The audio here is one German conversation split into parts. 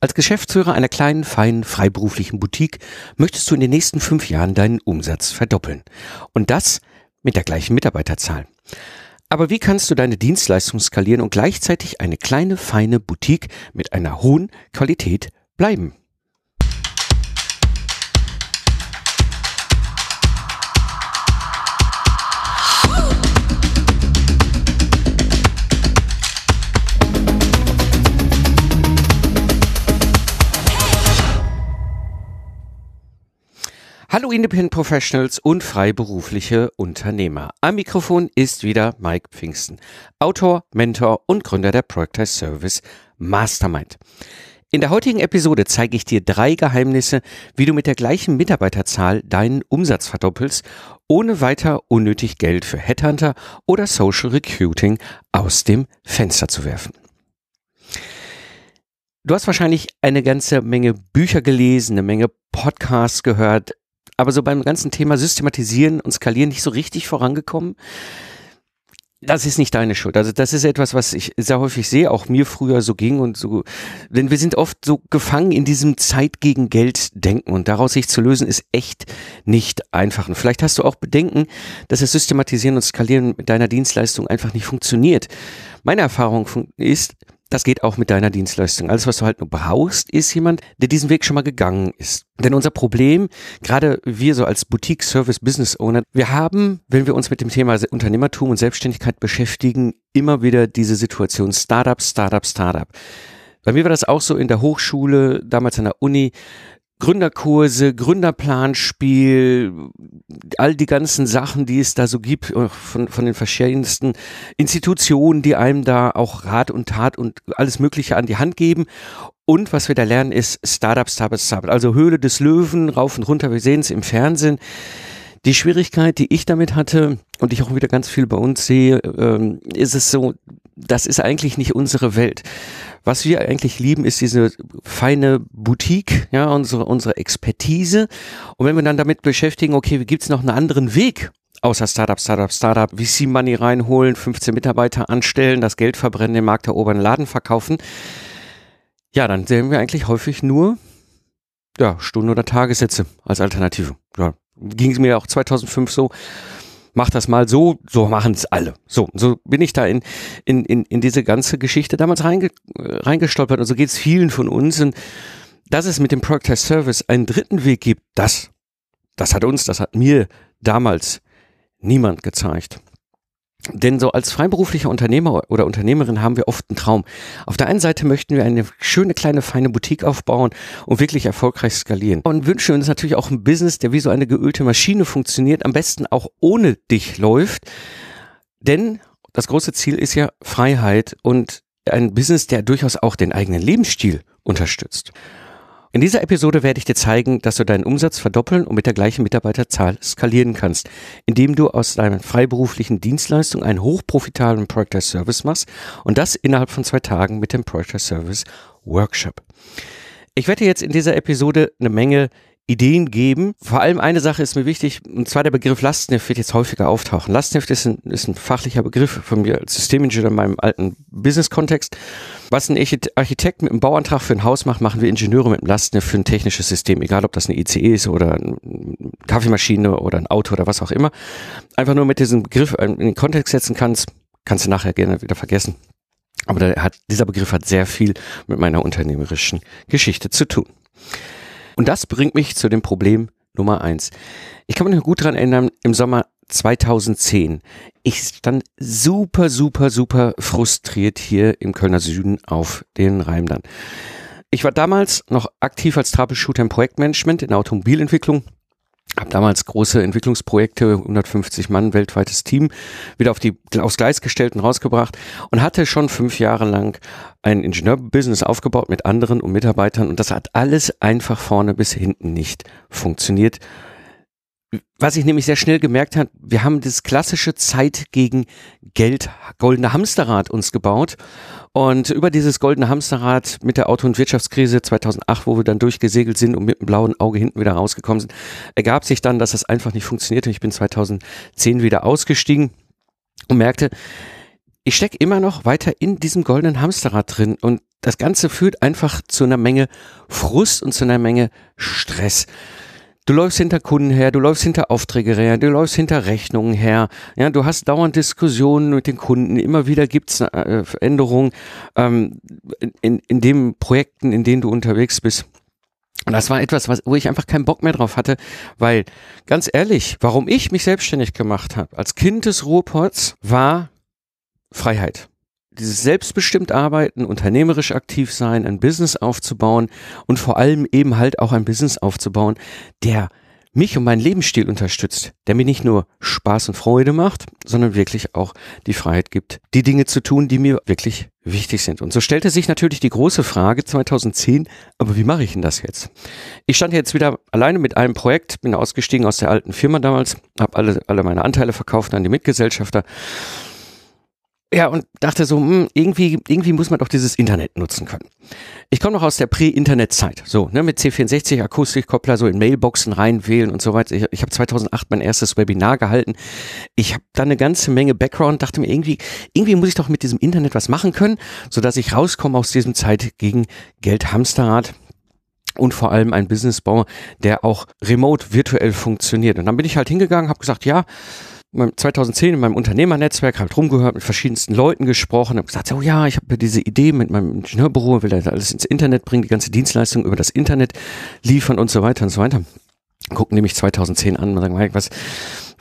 Als Geschäftsführer einer kleinen, feinen, freiberuflichen Boutique möchtest du in den nächsten fünf Jahren deinen Umsatz verdoppeln. Und das mit der gleichen Mitarbeiterzahl. Aber wie kannst du deine Dienstleistung skalieren und gleichzeitig eine kleine, feine Boutique mit einer hohen Qualität bleiben? Hallo Independent Professionals und freiberufliche Unternehmer. Am Mikrofon ist wieder Mike Pfingsten, Autor, Mentor und Gründer der Project Service Mastermind. In der heutigen Episode zeige ich dir drei Geheimnisse, wie du mit der gleichen Mitarbeiterzahl deinen Umsatz verdoppelst, ohne weiter unnötig Geld für Headhunter oder Social Recruiting aus dem Fenster zu werfen. Du hast wahrscheinlich eine ganze Menge Bücher gelesen, eine Menge Podcasts gehört, aber so beim ganzen Thema Systematisieren und Skalieren nicht so richtig vorangekommen. Das ist nicht deine Schuld. Also das ist etwas, was ich sehr häufig sehe, auch mir früher so ging und so. Denn wir sind oft so gefangen in diesem Zeit gegen Geld denken und daraus sich zu lösen ist echt nicht einfach. Und vielleicht hast du auch Bedenken, dass das Systematisieren und Skalieren mit deiner Dienstleistung einfach nicht funktioniert. Meine Erfahrung ist, das geht auch mit deiner Dienstleistung. Alles, was du halt nur brauchst, ist jemand, der diesen Weg schon mal gegangen ist. Denn unser Problem, gerade wir so als Boutique Service Business Owner, wir haben, wenn wir uns mit dem Thema Unternehmertum und Selbstständigkeit beschäftigen, immer wieder diese Situation Startup, Startup, Startup. Bei mir war das auch so in der Hochschule, damals an der Uni. Gründerkurse, Gründerplanspiel, all die ganzen Sachen, die es da so gibt, äh, von, von den verschiedensten Institutionen, die einem da auch Rat und Tat und alles Mögliche an die Hand geben. Und was wir da lernen, ist Startup, Startup, Startup. Also Höhle des Löwen, rauf und runter, wir sehen es im Fernsehen. Die Schwierigkeit, die ich damit hatte und ich auch wieder ganz viel bei uns sehe, ähm, ist es so, das ist eigentlich nicht unsere Welt. Was wir eigentlich lieben, ist diese feine Boutique, ja, unsere, unsere Expertise. Und wenn wir dann damit beschäftigen, okay, wie gibt's noch einen anderen Weg, außer Startup, Startup, Startup, VC-Money reinholen, 15 Mitarbeiter anstellen, das Geld verbrennen, den Markt erobern, Laden verkaufen. Ja, dann sehen wir eigentlich häufig nur ja, Stunden- oder Tagessätze als Alternative. Ja, ging es mir auch 2005 so mach das mal so, so machen es alle. So, so bin ich da in, in, in, in diese ganze Geschichte damals reinge, reingestolpert und so geht es vielen von uns. Und dass es mit dem Product as Service einen dritten Weg gibt, das, das hat uns, das hat mir damals niemand gezeigt. Denn so als freiberuflicher Unternehmer oder Unternehmerin haben wir oft einen Traum. Auf der einen Seite möchten wir eine schöne kleine feine Boutique aufbauen und wirklich erfolgreich skalieren. Und wünschen uns natürlich auch ein Business, der wie so eine geölte Maschine funktioniert, am besten auch ohne dich läuft. Denn das große Ziel ist ja Freiheit und ein Business, der durchaus auch den eigenen Lebensstil unterstützt. In dieser Episode werde ich dir zeigen, dass du deinen Umsatz verdoppeln und mit der gleichen Mitarbeiterzahl skalieren kannst, indem du aus deiner freiberuflichen Dienstleistung einen hochprofitablen Project Service machst und das innerhalb von zwei Tagen mit dem Project Service Workshop. Ich werde jetzt in dieser Episode eine Menge Ideen geben. Vor allem eine Sache ist mir wichtig, und zwar der Begriff Lastenheft wird jetzt häufiger auftauchen. Lastenheft ist ein, ist ein fachlicher Begriff von mir als Systemingenieur in meinem alten Business-Kontext. Was ein Architekt mit einem Bauantrag für ein Haus macht, machen wir Ingenieure mit einem Lastenheft für ein technisches System, egal ob das eine ICE ist oder eine Kaffeemaschine oder ein Auto oder was auch immer. Einfach nur mit diesem Begriff in den Kontext setzen kannst, kannst du nachher gerne wieder vergessen. Aber hat, dieser Begriff hat sehr viel mit meiner unternehmerischen Geschichte zu tun. Und das bringt mich zu dem Problem Nummer eins. Ich kann mich noch gut dran erinnern, im Sommer 2010. Ich stand super, super, super frustriert hier im Kölner Süden auf den Reimdern. Ich war damals noch aktiv als Troubleshooter im Projektmanagement in der Automobilentwicklung habe damals große Entwicklungsprojekte, 150 Mann, weltweites Team, wieder auf die aufs Gleis gestellt und rausgebracht und hatte schon fünf Jahre lang ein Ingenieurbusiness aufgebaut mit anderen und Mitarbeitern und das hat alles einfach vorne bis hinten nicht funktioniert was ich nämlich sehr schnell gemerkt habe, wir haben das klassische Zeit gegen Geld goldene Hamsterrad uns gebaut und über dieses goldene Hamsterrad mit der Auto- und Wirtschaftskrise 2008, wo wir dann durchgesegelt sind und mit dem blauen Auge hinten wieder rausgekommen sind, ergab sich dann, dass das einfach nicht funktionierte. Ich bin 2010 wieder ausgestiegen und merkte, ich stecke immer noch weiter in diesem goldenen Hamsterrad drin und das Ganze führt einfach zu einer Menge Frust und zu einer Menge Stress. Du läufst hinter Kunden her, du läufst hinter Aufträge her, du läufst hinter Rechnungen her. Ja, du hast dauernd Diskussionen mit den Kunden. Immer wieder gibt's äh, Veränderungen ähm, in, in den Projekten, in denen du unterwegs bist. Und das war etwas, was, wo ich einfach keinen Bock mehr drauf hatte, weil ganz ehrlich, warum ich mich selbstständig gemacht habe als Kind des Ruhrpots war Freiheit dieses selbstbestimmt arbeiten, unternehmerisch aktiv sein, ein Business aufzubauen und vor allem eben halt auch ein Business aufzubauen, der mich und meinen Lebensstil unterstützt, der mir nicht nur Spaß und Freude macht, sondern wirklich auch die Freiheit gibt, die Dinge zu tun, die mir wirklich wichtig sind. Und so stellte sich natürlich die große Frage 2010, aber wie mache ich denn das jetzt? Ich stand jetzt wieder alleine mit einem Projekt, bin ausgestiegen aus der alten Firma damals, habe alle, alle meine Anteile verkauft an die Mitgesellschafter ja, und dachte so, mh, hm, irgendwie, irgendwie muss man doch dieses Internet nutzen können. Ich komme noch aus der Prä-Internet-Zeit, so, ne, mit C64 Akustikkoppler so in Mailboxen reinwählen und so weiter. Ich, ich habe 2008 mein erstes Webinar gehalten. Ich habe da eine ganze Menge Background, dachte mir irgendwie, irgendwie muss ich doch mit diesem Internet was machen können, so dass ich rauskomme aus diesem Zeit gegen Geld Hamsterrad und vor allem ein Business baue, der auch remote virtuell funktioniert. Und dann bin ich halt hingegangen, habe gesagt, ja, 2010 in meinem Unternehmernetzwerk halt rumgehört, mit verschiedensten Leuten gesprochen, habe gesagt, oh ja, ich habe diese Idee mit meinem Ingenieurbüro, will das alles ins Internet bringen, die ganze Dienstleistung über das Internet liefern und so weiter und so weiter. Gucken nämlich 2010 an und sagen, Mike, was,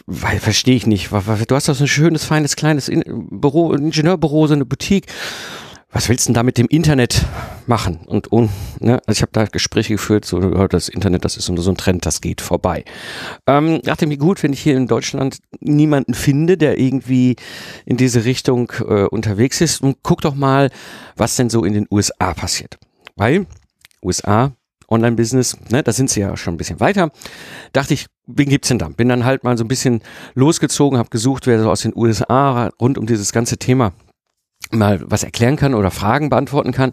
weil verstehe ich nicht. Du hast doch so ein schönes, feines, kleines Büro, Ingenieurbüro, so eine Boutique was willst du denn da mit dem Internet machen? Und, und ne, also ich habe da Gespräche geführt, so das Internet, das ist so ein Trend, das geht vorbei. Ähm, dachte mir gut, wenn ich hier in Deutschland niemanden finde, der irgendwie in diese Richtung äh, unterwegs ist, und guck doch mal, was denn so in den USA passiert. Weil USA Online-Business, ne, da sind sie ja schon ein bisschen weiter. Dachte ich, wen gibt's denn da? Bin dann halt mal so ein bisschen losgezogen, habe gesucht, wer so aus den USA rund um dieses ganze Thema mal was erklären kann oder Fragen beantworten kann.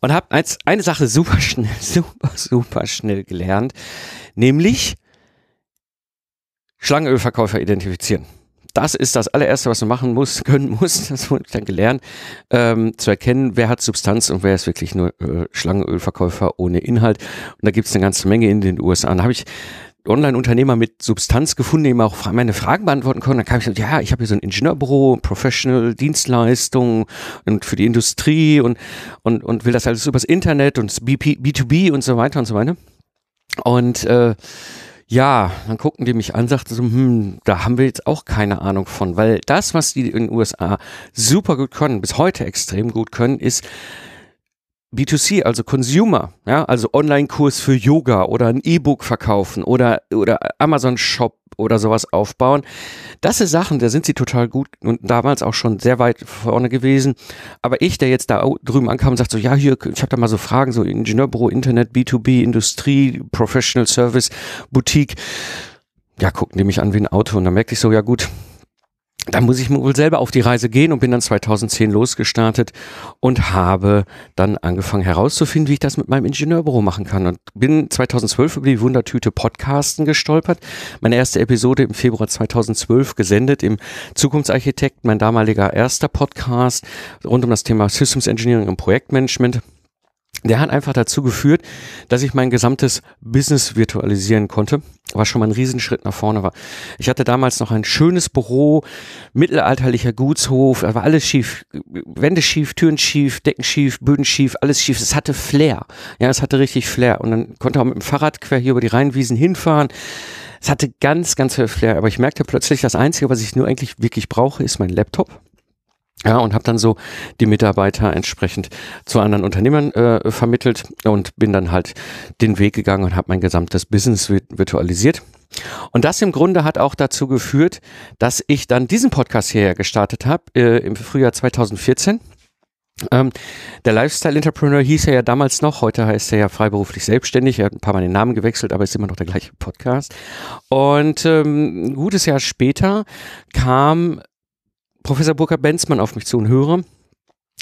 Und habe eine Sache super schnell, super, super schnell gelernt, nämlich Schlangenölverkäufer identifizieren. Das ist das allererste, was du machen musst, können musst, das wurde dann gelernt, ähm, zu erkennen, wer hat Substanz und wer ist wirklich nur äh, Schlangenölverkäufer ohne Inhalt. Und da gibt es eine ganze Menge in den USA. Da habe ich Online-Unternehmer mit Substanz gefunden, eben auch meine Fragen beantworten können. Dann kam ich, ja, ich habe hier so ein Ingenieurbüro, Professional Dienstleistungen und für die Industrie und, und, und will das alles übers Internet und BP, B2B und so weiter und so weiter. Und äh, ja, dann guckten die mich an, sagten so, hm, da haben wir jetzt auch keine Ahnung von, weil das, was die in den USA super gut können, bis heute extrem gut können, ist B2C, also Consumer, ja, also Online-Kurs für Yoga oder ein E-Book verkaufen oder, oder Amazon-Shop oder sowas aufbauen. Das sind Sachen, da sind sie total gut und damals auch schon sehr weit vorne gewesen. Aber ich, der jetzt da drüben ankam und sagt so, ja, hier, ich habe da mal so Fragen, so Ingenieurbüro, Internet, B2B, Industrie, Professional Service, Boutique. Ja, gucken die mich an wie ein Auto und dann merkte ich so, ja gut, da muss ich wohl selber auf die Reise gehen und bin dann 2010 losgestartet und habe dann angefangen herauszufinden, wie ich das mit meinem Ingenieurbüro machen kann und bin 2012 über die Wundertüte Podcasten gestolpert. Meine erste Episode im Februar 2012 gesendet im Zukunftsarchitekt, mein damaliger erster Podcast rund um das Thema Systems Engineering und Projektmanagement der hat einfach dazu geführt, dass ich mein gesamtes Business virtualisieren konnte, was schon mal ein Riesenschritt nach vorne war. Ich hatte damals noch ein schönes Büro, mittelalterlicher Gutshof, da war alles schief, Wände schief, Türen schief, Decken schief, Böden schief, alles schief. Es hatte Flair. Ja, es hatte richtig Flair. Und dann konnte auch mit dem Fahrrad quer hier über die Rheinwiesen hinfahren. Es hatte ganz, ganz viel Flair. Aber ich merkte plötzlich, das Einzige, was ich nur eigentlich wirklich brauche, ist mein Laptop ja, und habe dann so die Mitarbeiter entsprechend zu anderen Unternehmern äh, vermittelt und bin dann halt den Weg gegangen und habe mein gesamtes Business virtualisiert. Und das im Grunde hat auch dazu geführt, dass ich dann diesen Podcast hierher gestartet habe äh, im Frühjahr 2014. Ähm, der Lifestyle Entrepreneur hieß er ja damals noch, heute heißt er ja freiberuflich selbstständig. Er hat ein paar Mal den Namen gewechselt, aber ist immer noch der gleiche Podcast. Und ähm, ein gutes Jahr später kam Professor Burkhard Benzmann auf mich zu, ein Hörer,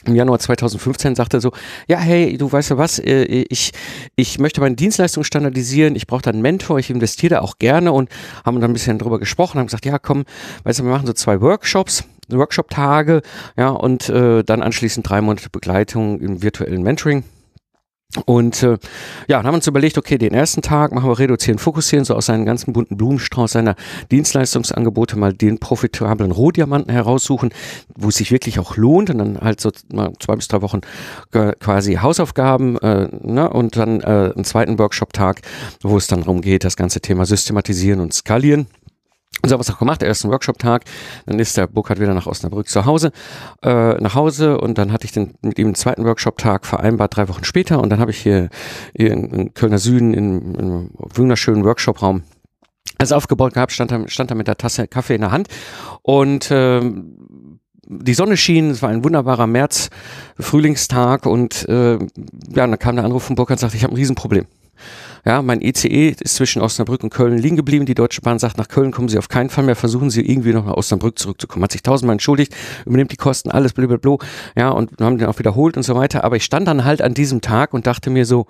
im Januar 2015 sagte so, ja, hey, du weißt ja was, äh, ich, ich möchte meine Dienstleistung standardisieren, ich brauche da einen Mentor, ich investiere da auch gerne und haben dann ein bisschen drüber gesprochen, haben gesagt, ja, komm, weißt du, wir machen so zwei Workshops, Workshop-Tage, ja, und äh, dann anschließend drei Monate Begleitung im virtuellen Mentoring. Und äh, ja, dann haben wir uns überlegt, okay, den ersten Tag machen wir reduzieren, fokussieren, so aus seinen ganzen bunten Blumenstrauß seiner Dienstleistungsangebote mal den profitablen Rohdiamanten heraussuchen, wo es sich wirklich auch lohnt und dann halt so mal zwei bis drei Wochen quasi Hausaufgaben äh, ne, und dann äh, einen zweiten Workshop-Tag, wo es dann darum geht, das ganze Thema systematisieren und skalieren. Und so haben wir auch gemacht, ersten Workshop-Tag, dann ist der Burkhard wieder nach Osnabrück zu Hause, äh, nach Hause. Und dann hatte ich den, mit ihm den zweiten Workshop-Tag vereinbart, drei Wochen später. Und dann habe ich hier, hier in, in Kölner Süden in, in einem wunderschönen Workshop-Raum alles aufgebaut gehabt, stand da, stand da mit der Tasse Kaffee in der Hand. Und äh, die Sonne schien, es war ein wunderbarer März, Frühlingstag und äh, ja, dann kam der Anruf von Burkhard und sagte, ich habe ein Riesenproblem. Ja, mein ECE ist zwischen Osnabrück und Köln liegen geblieben. Die Deutsche Bahn sagt, nach Köln kommen Sie auf keinen Fall mehr. Versuchen Sie irgendwie noch nach Osnabrück zurückzukommen. Hat sich tausendmal entschuldigt, übernimmt die Kosten, alles blablabla. Ja, und haben den auch wiederholt und so weiter. Aber ich stand dann halt an diesem Tag und dachte mir so,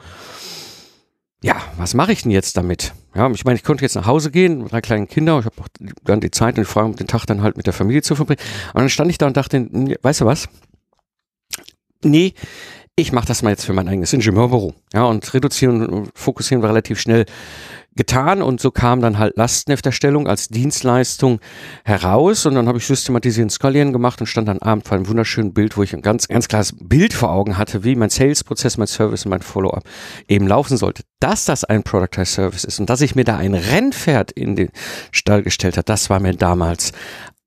ja, was mache ich denn jetzt damit? Ja, ich meine, ich konnte jetzt nach Hause gehen mit drei kleinen Kinder. Ich habe auch dann die Zeit und ich freue mich, den Tag dann halt mit der Familie zu verbringen. Und dann stand ich da und dachte, weißt du was? Nee, ich mache das mal jetzt für mein eigenes Ingenieurbüro. Ja, und reduzieren und fokussieren wir relativ schnell getan und so kam dann halt Lastenhefterstellung als Dienstleistung heraus und dann habe ich systematisieren skalieren gemacht und stand dann abend vor einem wunderschönen Bild, wo ich ein ganz, ganz klares Bild vor Augen hatte, wie mein Sales-Prozess, mein Service und mein Follow-up eben laufen sollte. Dass das ein Productized Service ist und dass ich mir da ein Rennpferd in den Stall gestellt hat, das war mir damals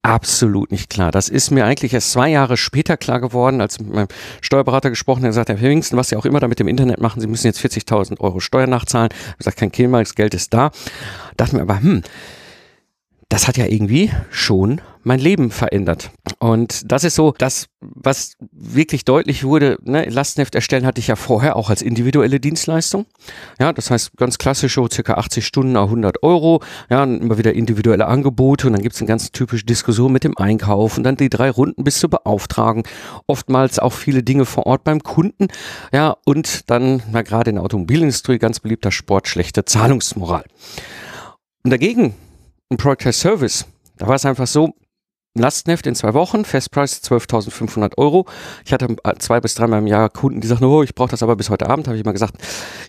absolut nicht klar. Das ist mir eigentlich erst zwei Jahre später klar geworden, als mit meinem Steuerberater gesprochen hat, gesagt, Herr Hemmingsten, was Sie auch immer da mit dem Internet machen, Sie müssen jetzt 40.000 Euro Steuern nachzahlen. Ich habe gesagt, kein Thema, das Geld ist da. Dachte mir aber, hm, das hat ja irgendwie schon mein Leben verändert. Und das ist so das, was wirklich deutlich wurde. Ne? Lastenheft erstellen hatte ich ja vorher auch als individuelle Dienstleistung. Ja, das heißt ganz klassisch so circa 80 Stunden, 100 Euro. Ja, immer wieder individuelle Angebote und dann gibt es eine ganz typische Diskussion mit dem Einkauf und dann die drei Runden bis zur Beauftragung. Oftmals auch viele Dinge vor Ort beim Kunden. Ja, und dann, na gerade in der Automobilindustrie, ganz beliebter Sport, schlechte Zahlungsmoral. Und dagegen ein Product as Service. Da war es einfach so, Lastenheft in zwei Wochen, Festpreis 12.500 Euro. Ich hatte zwei bis dreimal im Jahr Kunden, die sagten, oh, ich brauche das aber bis heute Abend. Habe ich mal gesagt,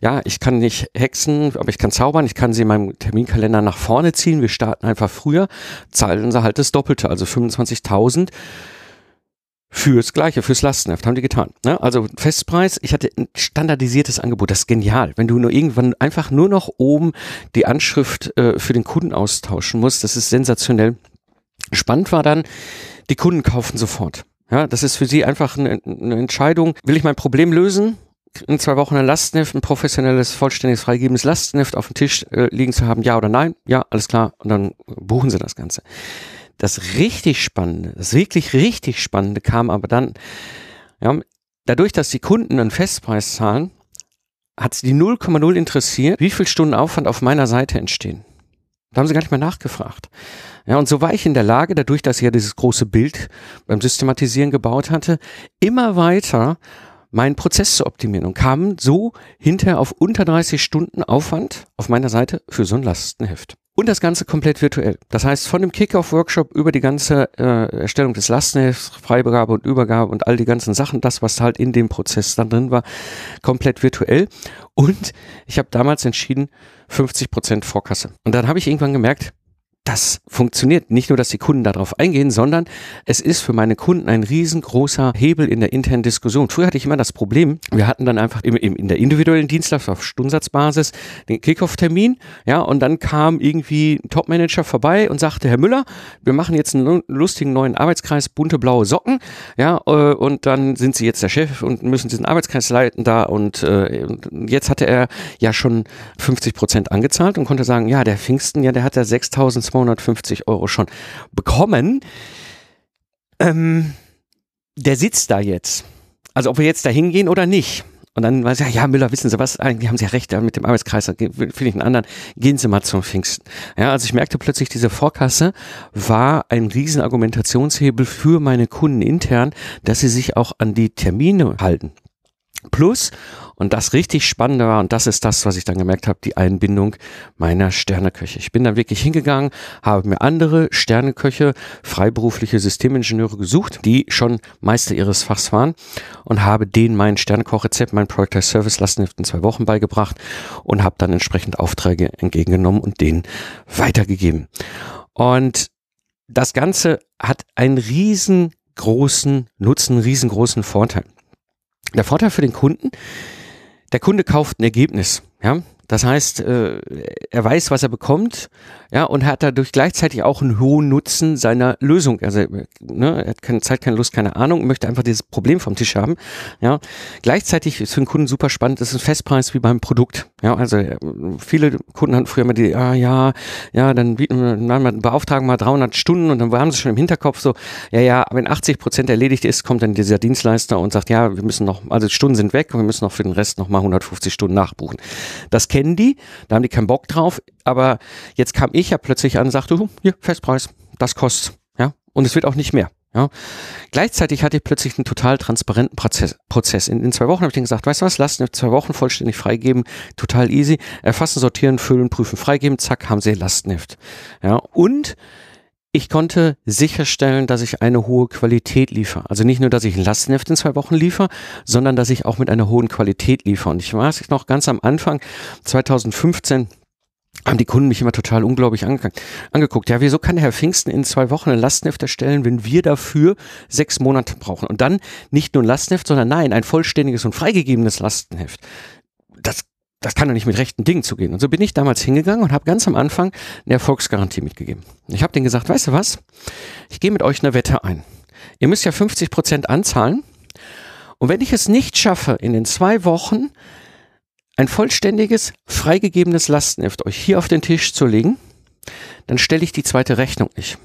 ja, ich kann nicht hexen, aber ich kann zaubern. Ich kann sie in meinem Terminkalender nach vorne ziehen. Wir starten einfach früher, zahlen sie halt das Doppelte, also 25.000 fürs Gleiche, fürs Lastenheft, haben die getan. Ne? Also Festpreis, ich hatte ein standardisiertes Angebot, das ist genial. Wenn du nur irgendwann einfach nur noch oben die Anschrift äh, für den Kunden austauschen musst, das ist sensationell. Spannend war dann, die Kunden kaufen sofort. Ja, das ist für sie einfach eine, eine Entscheidung. Will ich mein Problem lösen? in zwei Wochen ein Lastenheft, ein professionelles, vollständiges, freigebendes Lastenheft auf dem Tisch äh, liegen zu haben, ja oder nein? Ja, alles klar. Und dann buchen sie das Ganze. Das richtig Spannende, das wirklich richtig Spannende kam aber dann, ja, dadurch, dass die Kunden einen Festpreis zahlen, hat sie die 0,0 interessiert, wie viel Stunden Aufwand auf meiner Seite entstehen. Da haben sie gar nicht mehr nachgefragt. Ja, und so war ich in der Lage, dadurch, dass ich ja dieses große Bild beim Systematisieren gebaut hatte, immer weiter meinen Prozess zu optimieren und kam so hinterher auf unter 30 Stunden Aufwand auf meiner Seite für so ein Lastenheft. Und das Ganze komplett virtuell. Das heißt, von dem Kickoff-Workshop über die ganze äh, Erstellung des Lastenhefts, Freigabe und Übergabe und all die ganzen Sachen, das, was halt in dem Prozess dann drin war, komplett virtuell. Und ich habe damals entschieden, 50 Prozent Vorkasse. Und dann habe ich irgendwann gemerkt, das funktioniert. Nicht nur, dass die Kunden darauf eingehen, sondern es ist für meine Kunden ein riesengroßer Hebel in der internen Diskussion. Früher hatte ich immer das Problem, wir hatten dann einfach im, im, in der individuellen Dienstleistung auf Stundensatzbasis den Kickoff-Termin, ja, und dann kam irgendwie ein Topmanager vorbei und sagte, Herr Müller, wir machen jetzt einen lustigen neuen Arbeitskreis, bunte blaue Socken, ja, äh, und dann sind Sie jetzt der Chef und müssen diesen Arbeitskreis leiten da und äh, jetzt hatte er ja schon 50 Prozent angezahlt und konnte sagen, ja, der Pfingsten, ja, der hat ja 6.200 250 Euro schon bekommen. Ähm, der sitzt da jetzt. Also ob wir jetzt da hingehen oder nicht. Und dann weiß ich, ja, Müller, wissen Sie was, eigentlich haben Sie ja recht, mit dem Arbeitskreis finde ich einen anderen, gehen Sie mal zum Pfingsten. Ja, also ich merkte plötzlich, diese Vorkasse war ein riesen Argumentationshebel für meine Kunden intern, dass sie sich auch an die Termine halten. Plus, und das richtig Spannende war, und das ist das, was ich dann gemerkt habe, die Einbindung meiner Sterneköche. Ich bin dann wirklich hingegangen, habe mir andere Sterneköche, freiberufliche Systemingenieure gesucht, die schon Meister ihres Fachs waren und habe denen mein Sternekochrezept, mein Project Service Lastenheft in zwei Wochen beigebracht und habe dann entsprechend Aufträge entgegengenommen und denen weitergegeben. Und das Ganze hat einen riesengroßen Nutzen, riesengroßen Vorteil. Der Vorteil für den Kunden, der Kunde kauft ein Ergebnis. Ja? Das heißt, äh, er weiß, was er bekommt, ja, und hat dadurch gleichzeitig auch einen hohen Nutzen seiner Lösung. Also, ne, er hat keine Zeit, keine Lust, keine Ahnung, möchte einfach dieses Problem vom Tisch haben, ja. Gleichzeitig ist für den Kunden super spannend, das ist ein Festpreis wie beim Produkt, ja. Also, äh, viele Kunden hatten früher immer die, ah, ja, ja, dann bieten wir, dann beauftragen mal 300 Stunden und dann haben sie schon im Hinterkopf so, ja, ja, wenn 80 Prozent erledigt ist, kommt dann dieser Dienstleister und sagt, ja, wir müssen noch, also Stunden sind weg und wir müssen noch für den Rest noch mal 150 Stunden nachbuchen. Das kennen die, da haben die keinen Bock drauf, aber jetzt kam ich ja plötzlich an und sagte, hier, Festpreis, das kostet, ja, und es wird auch nicht mehr. Ja. Gleichzeitig hatte ich plötzlich einen total transparenten Prozess. Prozess. In, in zwei Wochen habe ich denen gesagt, weißt du was, lass in zwei Wochen vollständig freigeben, total easy. Erfassen, sortieren, füllen, prüfen, freigeben, zack, haben sie Lastenheft. Ja. Und ich konnte sicherstellen, dass ich eine hohe Qualität liefere. Also nicht nur, dass ich ein Lastenheft in zwei Wochen liefere, sondern dass ich auch mit einer hohen Qualität liefere. Und ich weiß noch ganz am Anfang, 2015, haben die Kunden mich immer total unglaublich ange angeguckt. Ja, wieso kann Herr Pfingsten in zwei Wochen ein Lastenheft erstellen, wenn wir dafür sechs Monate brauchen? Und dann nicht nur ein Lastenheft, sondern nein, ein vollständiges und freigegebenes Lastenheft. Das das kann doch nicht mit rechten Dingen zugehen. Und so bin ich damals hingegangen und habe ganz am Anfang eine Erfolgsgarantie mitgegeben. Ich habe denen gesagt, weißt du was, ich gehe mit euch eine Wette ein. Ihr müsst ja 50 Prozent anzahlen. Und wenn ich es nicht schaffe, in den zwei Wochen ein vollständiges, freigegebenes Lastenheft euch hier auf den Tisch zu legen, dann stelle ich die zweite Rechnung nicht.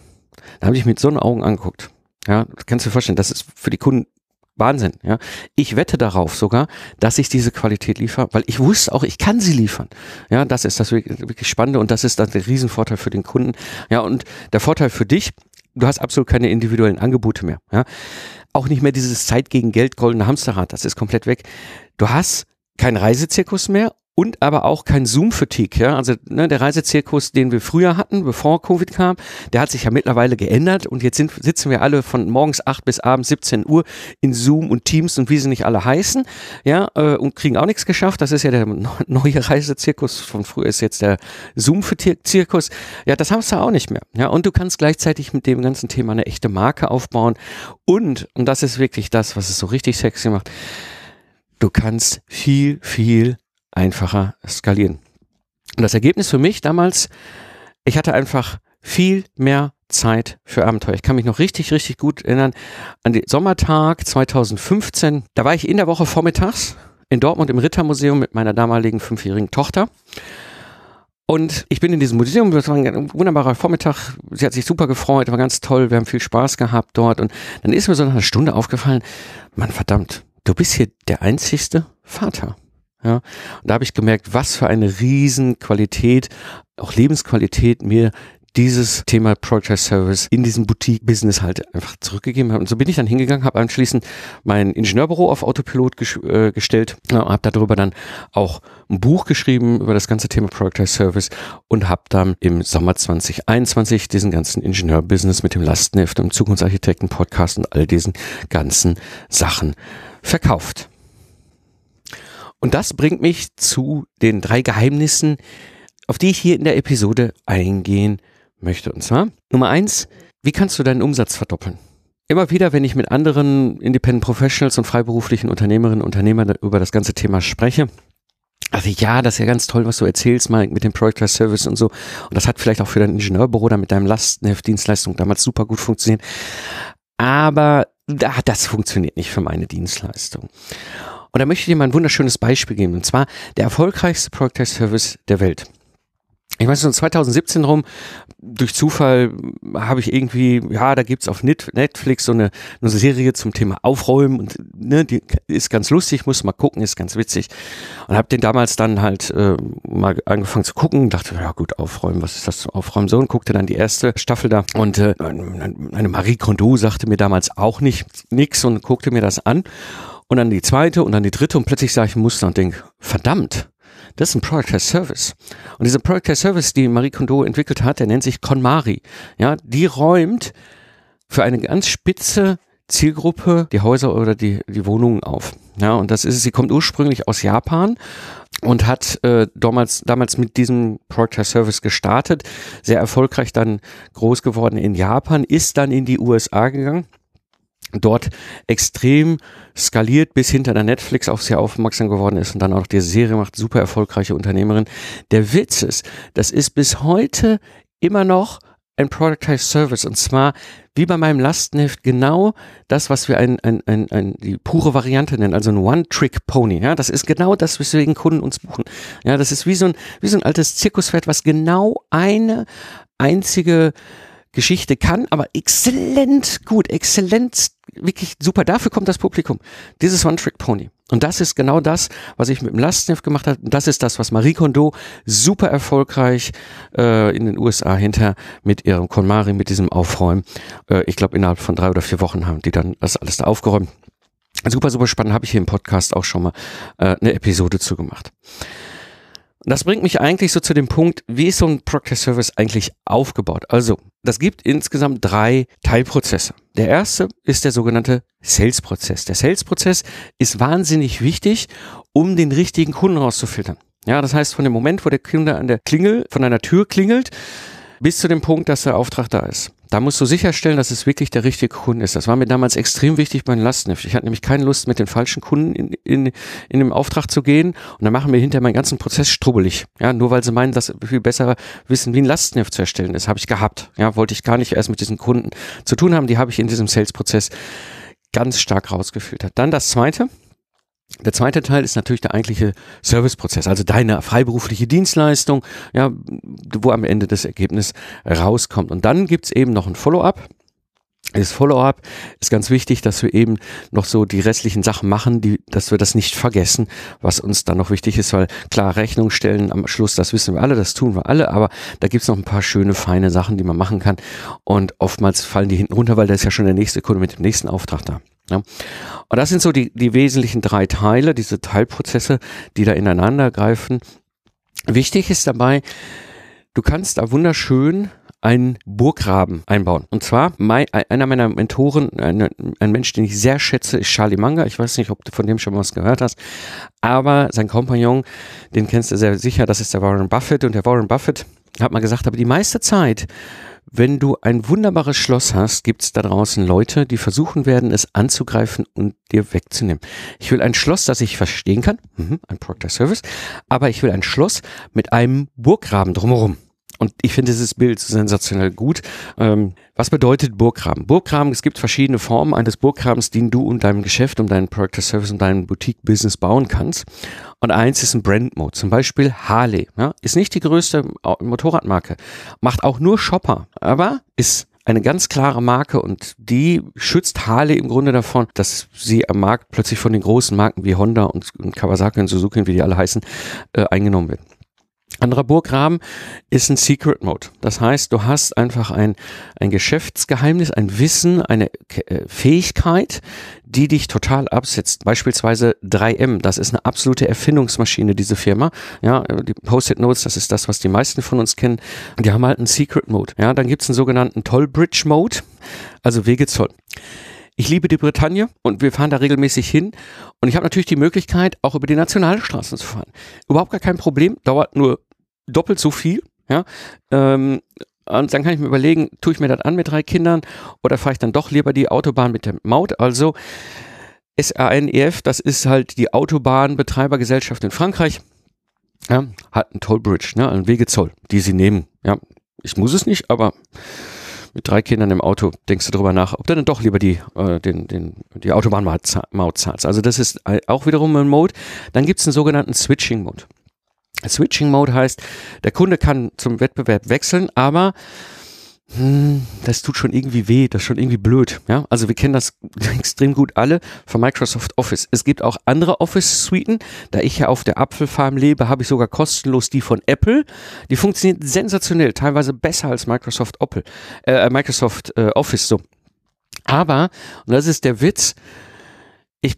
Da habe ich mit so einen Augen angeguckt. Ja, kannst du dir vorstellen, das ist für die Kunden Wahnsinn, ja. Ich wette darauf sogar, dass ich diese Qualität liefere, weil ich wusste auch, ich kann sie liefern. Ja, das ist das wirklich Spannende und das ist dann der Riesenvorteil für den Kunden. Ja, und der Vorteil für dich, du hast absolut keine individuellen Angebote mehr. Ja. Auch nicht mehr dieses Zeit gegen Geld goldene Hamsterrad, das ist komplett weg. Du hast kein Reisezirkus mehr und aber auch kein Zoom-Fatigue. Ja? Also ne, der Reisezirkus, den wir früher hatten, bevor Covid kam, der hat sich ja mittlerweile geändert und jetzt sind, sitzen wir alle von morgens 8 bis abends 17 Uhr in Zoom und Teams und wie sie nicht alle heißen, ja, äh, und kriegen auch nichts geschafft. Das ist ja der neue Reisezirkus von früher ist jetzt der Zoom-Zirkus. Ja, das hast du auch nicht mehr. Ja, und du kannst gleichzeitig mit dem ganzen Thema eine echte Marke aufbauen und, und das ist wirklich das, was es so richtig sexy macht, du kannst viel, viel einfacher skalieren. Und das Ergebnis für mich damals, ich hatte einfach viel mehr Zeit für Abenteuer. Ich kann mich noch richtig, richtig gut erinnern an den Sommertag 2015. Da war ich in der Woche vormittags in Dortmund im Rittermuseum mit meiner damaligen fünfjährigen Tochter. Und ich bin in diesem Museum, das war ein wunderbarer Vormittag. Sie hat sich super gefreut, war ganz toll, wir haben viel Spaß gehabt dort. Und dann ist mir so nach einer Stunde aufgefallen, Mann, verdammt, du bist hier der einzigste Vater. Ja, und da habe ich gemerkt, was für eine Riesenqualität, auch Lebensqualität mir dieses Thema Project Service in diesem Boutique-Business halt einfach zurückgegeben hat. Und so bin ich dann hingegangen, habe anschließend mein Ingenieurbüro auf Autopilot ges äh, gestellt, habe darüber dann auch ein Buch geschrieben über das ganze Thema Project Service und habe dann im Sommer 2021 diesen ganzen Ingenieurbusiness mit dem Lastenheft, dem Zukunftsarchitekten-Podcast und all diesen ganzen Sachen verkauft. Und das bringt mich zu den drei Geheimnissen, auf die ich hier in der Episode eingehen möchte. Und zwar Nummer eins, wie kannst du deinen Umsatz verdoppeln? Immer wieder, wenn ich mit anderen Independent Professionals und freiberuflichen Unternehmerinnen und Unternehmern über das ganze Thema spreche, also ja, das ist ja ganz toll, was du erzählst, Mike, mit dem Project Service und so. Und das hat vielleicht auch für dein Ingenieurbüro da mit deinem Lastenheft-Dienstleistung damals super gut funktioniert. Aber das funktioniert nicht für meine Dienstleistung. Und da möchte ich dir mal ein wunderschönes Beispiel geben. Und zwar der erfolgreichste Project Service der Welt. Ich weiß, so 2017 rum, durch Zufall habe ich irgendwie, ja, da gibt's auf Netflix so eine, eine Serie zum Thema Aufräumen und ne, die ist ganz lustig, muss mal gucken, ist ganz witzig. Und habe den damals dann halt äh, mal angefangen zu gucken, dachte, ja gut, Aufräumen, was ist das Aufräumen so? Und guckte dann die erste Staffel da. Und äh, eine Marie Kondo sagte mir damals auch nicht nix und guckte mir das an. Und dann die zweite und dann die dritte und plötzlich sage ich ein Muster und denke, verdammt, das ist ein Product as Service. Und dieser Product as Service, die Marie Kondo entwickelt hat, der nennt sich KonMari. Ja, die räumt für eine ganz spitze Zielgruppe die Häuser oder die, die Wohnungen auf. Ja, und das ist, sie kommt ursprünglich aus Japan und hat äh, damals, damals mit diesem Product Service gestartet, sehr erfolgreich dann groß geworden in Japan, ist dann in die USA gegangen dort extrem skaliert bis hinter der Netflix auf sie aufmerksam geworden ist und dann auch die Serie macht, super erfolgreiche Unternehmerin. Der Witz ist, das ist bis heute immer noch ein Productized Service und zwar wie bei meinem Lastenheft genau das, was wir ein, ein, ein, ein die pure Variante nennen, also ein One-Trick-Pony. Ja, das ist genau das, weswegen Kunden uns buchen. Ja, das ist wie so ein, wie so ein altes Zirkuspferd, was genau eine einzige Geschichte kann, aber exzellent gut, exzellent, wirklich super. Dafür kommt das Publikum. Dieses One-Trick-Pony. Und das ist genau das, was ich mit dem Lastenheft gemacht habe. Und das ist das, was Marie Kondo super erfolgreich äh, in den USA hinter mit ihrem KonMari, mit diesem Aufräumen. Äh, ich glaube, innerhalb von drei oder vier Wochen haben die dann das alles da aufgeräumt. Super, super spannend. Habe ich hier im Podcast auch schon mal äh, eine Episode zu gemacht. Und das bringt mich eigentlich so zu dem Punkt, wie ist so ein Proctor Service eigentlich aufgebaut? Also, das gibt insgesamt drei Teilprozesse. Der erste ist der sogenannte Sales-Prozess. Der Sales-Prozess ist wahnsinnig wichtig, um den richtigen Kunden rauszufiltern. Ja, das heißt, von dem Moment, wo der Kunde an der Klingel, von einer Tür klingelt, bis zu dem Punkt, dass der Auftrag da ist. Da musst du sicherstellen, dass es wirklich der richtige Kunde ist. Das war mir damals extrem wichtig bei den Lastenheft. Ich hatte nämlich keine Lust, mit den falschen Kunden in, in, in dem Auftrag zu gehen und dann machen wir hinterher meinen ganzen Prozess strubbelig. Ja, nur weil sie meinen, dass wir viel besser wissen, wie ein Lastenheft zu erstellen ist. Habe ich gehabt. Ja, wollte ich gar nicht erst mit diesen Kunden zu tun haben. Die habe ich in diesem Sales-Prozess ganz stark rausgefiltert. Dann das zweite. Der zweite Teil ist natürlich der eigentliche Serviceprozess, also deine freiberufliche Dienstleistung, ja, wo am Ende das Ergebnis rauskommt. Und dann gibt's eben noch ein Follow-up. Das Follow-up ist ganz wichtig, dass wir eben noch so die restlichen Sachen machen, die, dass wir das nicht vergessen, was uns dann noch wichtig ist, weil klar, Rechnung stellen am Schluss, das wissen wir alle, das tun wir alle, aber da gibt's noch ein paar schöne, feine Sachen, die man machen kann. Und oftmals fallen die hinten runter, weil da ist ja schon der nächste Kunde mit dem nächsten Auftrag da. Ja. Und das sind so die, die wesentlichen drei Teile, diese Teilprozesse, die da ineinander greifen. Wichtig ist dabei, du kannst da wunderschön einen Burggraben einbauen. Und zwar mein, einer meiner Mentoren, ein, ein Mensch, den ich sehr schätze, ist Charlie Munger. Ich weiß nicht, ob du von dem schon mal was gehört hast, aber sein Kompagnon, den kennst du sehr sicher, das ist der Warren Buffett. Und der Warren Buffett hat mal gesagt, aber die meiste Zeit wenn du ein wunderbares Schloss hast, gibt es da draußen Leute, die versuchen werden, es anzugreifen und dir wegzunehmen. Ich will ein Schloss, das ich verstehen kann, mhm, ein Proctor Service, aber ich will ein Schloss mit einem Burggraben drumherum. Und ich finde dieses Bild sensationell gut. Ähm, was bedeutet Burggraben? Burggraben, es gibt verschiedene Formen eines Burggrabens, den du und deinem Geschäft, um deinen Product Service und deinen Boutique-Business bauen kannst. Und eins ist ein Brand-Mode, zum Beispiel Harley. Ja? Ist nicht die größte Motorradmarke, macht auch nur Shopper, aber ist eine ganz klare Marke und die schützt Harley im Grunde davon, dass sie am Markt plötzlich von den großen Marken wie Honda und, Kawasaki und Suzuki, wie die alle heißen, äh, eingenommen wird. Anderer Burggraben ist ein Secret Mode. Das heißt, du hast einfach ein, ein Geschäftsgeheimnis, ein Wissen, eine äh, Fähigkeit, die dich total absetzt. Beispielsweise 3M, das ist eine absolute Erfindungsmaschine, diese Firma. Ja, die Post-it Notes, das ist das, was die meisten von uns kennen. Die haben halt einen Secret Mode. Ja, dann gibt's einen sogenannten Tollbridge Mode, also Wegezoll. Ich liebe die Bretagne und wir fahren da regelmäßig hin. Und ich habe natürlich die Möglichkeit, auch über die Nationalstraßen zu fahren. Überhaupt gar kein Problem, dauert nur doppelt so viel. Ja, ähm, und dann kann ich mir überlegen, tue ich mir das an mit drei Kindern oder fahre ich dann doch lieber die Autobahn mit der Maut? Also SRNEF, das ist halt die Autobahnbetreibergesellschaft in Frankreich, ja, hat einen Tollbridge, ne, einen Wegezoll, die sie nehmen. Ja, ich muss es nicht, aber mit drei Kindern im Auto denkst du darüber nach, ob du dann doch lieber die, äh, den, den, die Autobahnmaut zahlst. Also das ist auch wiederum ein Mode. Dann gibt es einen sogenannten Switching-Mode. Switching Mode heißt, der Kunde kann zum Wettbewerb wechseln, aber hm, das tut schon irgendwie weh, das ist schon irgendwie blöd. Ja? Also wir kennen das extrem gut alle von Microsoft Office. Es gibt auch andere Office-Suiten. Da ich ja auf der Apfelfarm lebe, habe ich sogar kostenlos die von Apple. Die funktioniert sensationell, teilweise besser als Microsoft, Opel, äh, Microsoft äh, Office. So. Aber, und das ist der Witz, ich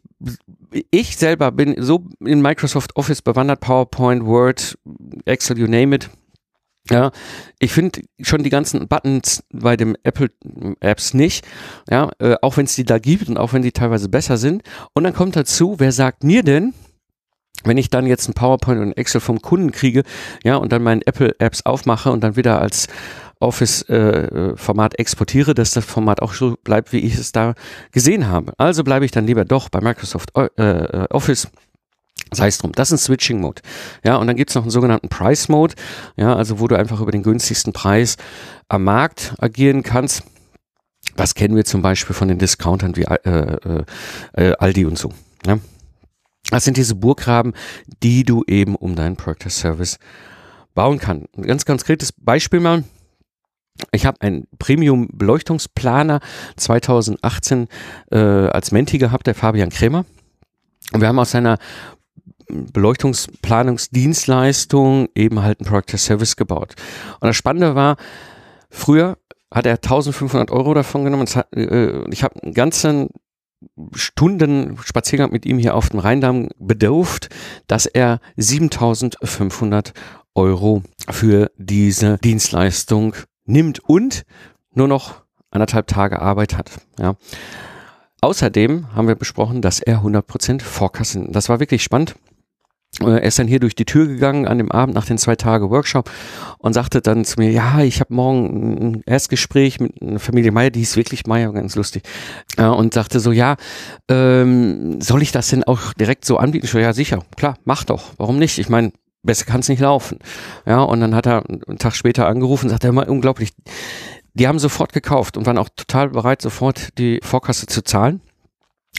ich selber bin so in Microsoft Office bewandert, PowerPoint, Word, Excel, you name it. Ja, ich finde schon die ganzen Buttons bei dem Apple Apps nicht, ja, äh, auch wenn es die da gibt und auch wenn die teilweise besser sind. Und dann kommt dazu, wer sagt mir denn, wenn ich dann jetzt ein PowerPoint und Excel vom Kunden kriege, ja, und dann meinen Apple Apps aufmache und dann wieder als Office-Format äh, exportiere, dass das Format auch so bleibt, wie ich es da gesehen habe. Also bleibe ich dann lieber doch bei Microsoft äh, äh Office Sei es drum, das ist ein Switching Mode. Ja, und dann gibt's noch einen sogenannten Price Mode, ja, also wo du einfach über den günstigsten Preis am Markt agieren kannst. Das kennen wir zum Beispiel von den Discountern wie äh, äh, äh Aldi und so. Ja. Das sind diese Burggraben, die du eben um deinen Product Service bauen kannst. Ein ganz konkretes Beispiel mal. Ich habe einen Premium-Beleuchtungsplaner 2018 äh, als Menti gehabt, der Fabian Krämer. Und wir haben aus seiner Beleuchtungsplanungsdienstleistung eben halt ein Product Service gebaut. Und das Spannende war, früher hat er 1500 Euro davon genommen äh, ich habe einen ganzen Stunden Spaziergang mit ihm hier auf dem Rheindamm bedurft, dass er 7500 Euro für diese Dienstleistung nimmt und nur noch anderthalb Tage Arbeit hat. Ja. Außerdem haben wir besprochen, dass er 100% Vorkassen. Das war wirklich spannend. Äh, er ist dann hier durch die Tür gegangen an dem Abend nach den zwei Tage Workshop und sagte dann zu mir, ja, ich habe morgen ein Erstgespräch mit einer Familie Meier, die ist wirklich Meier, ganz lustig. Und sagte so, ja, ähm, soll ich das denn auch direkt so anbieten? Ich so, ja, sicher, klar, mach doch. Warum nicht? Ich meine, besser kann es nicht laufen. Ja, und dann hat er einen Tag später angerufen und sagte, immer unglaublich, die haben sofort gekauft und waren auch total bereit, sofort die Vorkasse zu zahlen.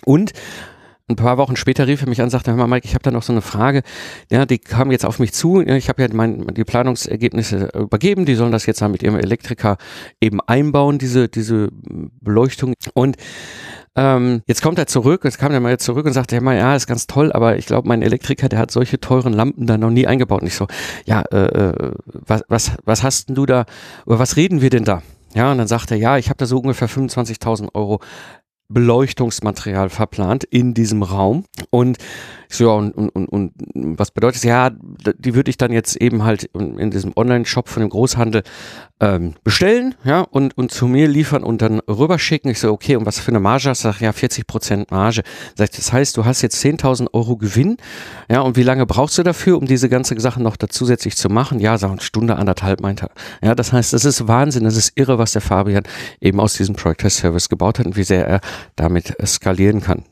Und ein paar Wochen später rief er mich an und sagte, hör mal, Mike, ich habe da noch so eine Frage. Ja, die kamen jetzt auf mich zu. Ich habe ja mein, die Planungsergebnisse übergeben. Die sollen das jetzt mit ihrem Elektriker eben einbauen, diese, diese Beleuchtung. Und ähm, jetzt kommt er zurück, jetzt kam er mal zurück und sagte, ja, ja, ist ganz toll, aber ich glaube, mein Elektriker, der hat solche teuren Lampen da noch nie eingebaut. Und ich so, ja, äh, äh was, was, was hast denn du da, über was reden wir denn da? Ja, und dann sagt er, ja, ich habe da so ungefähr 25.000 Euro Beleuchtungsmaterial verplant in diesem Raum. Und so, ja, und, und, und, und was bedeutet das? Ja, die würde ich dann jetzt eben halt in diesem Online-Shop von dem Großhandel ähm, bestellen, ja, und, und zu mir liefern und dann rüberschicken. Ich so, okay, und was für eine Marge hast du? Sag, ja, 40 Prozent Marge. Sag das heißt, du hast jetzt 10.000 Euro Gewinn, ja, und wie lange brauchst du dafür, um diese ganze Sache noch da zusätzlich zu machen? Ja, sag, eine Stunde, anderthalb, meint er. Ja, das heißt, das ist Wahnsinn, das ist irre, was der Fabian eben aus diesem Project Service gebaut hat und wie sehr er damit skalieren kann.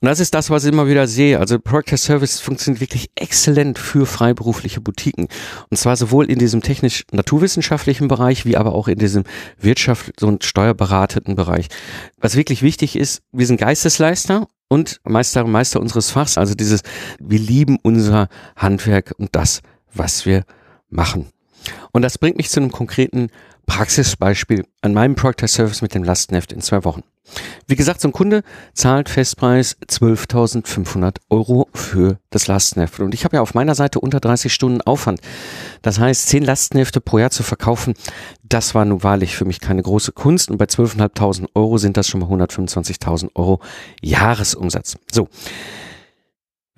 Und das ist das, was ich immer wieder sehe. Also Product as Service funktioniert wirklich exzellent für freiberufliche Boutiquen. Und zwar sowohl in diesem technisch-naturwissenschaftlichen Bereich, wie aber auch in diesem wirtschaftlichen und steuerberatenden Bereich. Was wirklich wichtig ist, wir sind Geistesleister und Meister und Meister unseres Fachs. Also dieses, wir lieben unser Handwerk und das, was wir machen. Und das bringt mich zu einem konkreten Praxisbeispiel an meinem Product Service mit dem Lastenheft in zwei Wochen. Wie gesagt, so ein Kunde zahlt Festpreis 12.500 Euro für das Lastenheft. Und ich habe ja auf meiner Seite unter 30 Stunden Aufwand. Das heißt, 10 Lastenhefte pro Jahr zu verkaufen, das war nun wahrlich für mich keine große Kunst. Und bei 12.500 Euro sind das schon mal 125.000 Euro Jahresumsatz. So.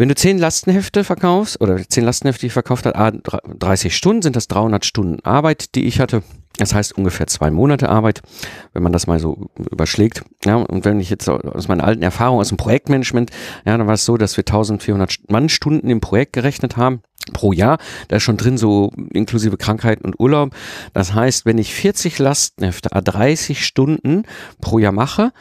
Wenn du 10 Lastenhefte verkaufst, oder 10 Lastenhefte, die ich verkauft habe, 30 Stunden, sind das 300 Stunden Arbeit, die ich hatte. Das heißt ungefähr zwei Monate Arbeit, wenn man das mal so überschlägt. Ja, und wenn ich jetzt aus meiner alten Erfahrung aus dem Projektmanagement, ja, dann war es so, dass wir 1400 Mannstunden im Projekt gerechnet haben pro Jahr. Da ist schon drin so inklusive Krankheiten und Urlaub. Das heißt, wenn ich 40 Lastenhefte, 30 Stunden pro Jahr mache,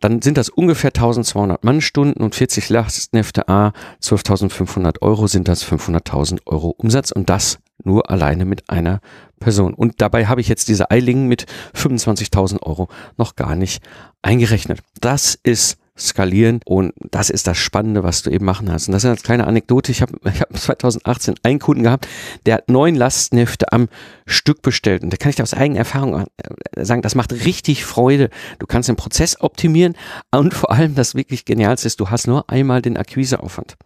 dann sind das ungefähr 1200 Mannstunden und 40 Lastenhefte A, 12.500 Euro sind das 500.000 Euro Umsatz und das nur alleine mit einer Person. Und dabei habe ich jetzt diese Eilingen mit 25.000 Euro noch gar nicht eingerechnet. Das ist skalieren und das ist das Spannende, was du eben machen hast. Und das ist eine kleine Anekdote. Ich habe ich hab 2018 einen Kunden gehabt, der hat neun Lastenhefte am Stück bestellt. Und da kann ich dir aus eigener Erfahrung äh, sagen, das macht richtig Freude. Du kannst den Prozess optimieren und vor allem das wirklich Genialste ist, du hast nur einmal den Akquiseaufwand.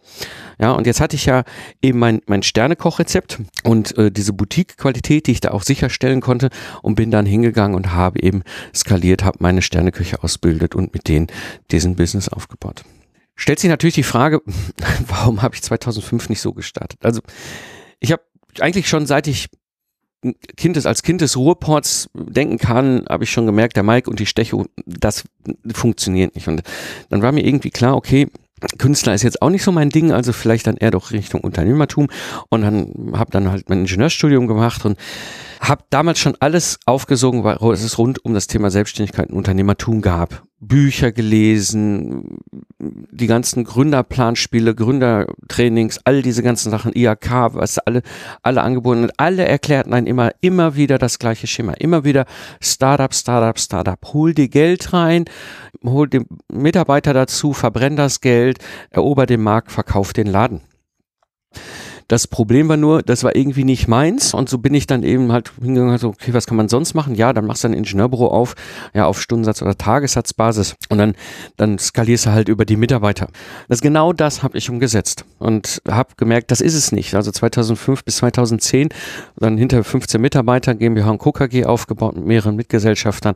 Ja, und jetzt hatte ich ja eben mein, mein Sternekochrezept und äh, diese Boutique-Qualität, die ich da auch sicherstellen konnte und bin dann hingegangen und habe eben skaliert, habe meine Sterneküche ausbildet und mit denen diesen Business aufgebaut. stellt sich natürlich die Frage, warum habe ich 2005 nicht so gestartet? Also ich habe eigentlich schon seit ich Kind des, als Kind des Ruhrports denken kann, habe ich schon gemerkt, der Mike und die Stecho, das funktioniert nicht. Und dann war mir irgendwie klar, okay, Künstler ist jetzt auch nicht so mein Ding, also vielleicht dann eher doch Richtung Unternehmertum und dann habe dann halt mein Ingenieurstudium gemacht und habe damals schon alles aufgesogen, weil es rund um das Thema Selbstständigkeit und Unternehmertum gab. Bücher gelesen, die ganzen Gründerplanspiele, Gründertrainings, all diese ganzen Sachen, IAK, was alle, alle angeboten und alle erklärten einen immer, immer wieder das gleiche Schema. Immer wieder Startup, Startup, Startup. Hol dir Geld rein, hol den Mitarbeiter dazu, verbrenn das Geld, erober den Markt, verkauf den Laden. Das Problem war nur, das war irgendwie nicht meins und so bin ich dann eben halt hingegangen, so, okay, was kann man sonst machen? Ja, dann machst du ein Ingenieurbüro auf, ja, auf Stundensatz oder Tagessatzbasis und dann, dann skalierst du halt über die Mitarbeiter. Das genau das habe ich umgesetzt und habe gemerkt, das ist es nicht. Also 2005 bis 2010, dann hinter 15 Mitarbeiter, GmbH und Co. KG aufgebaut mit mehreren Mitgesellschaftern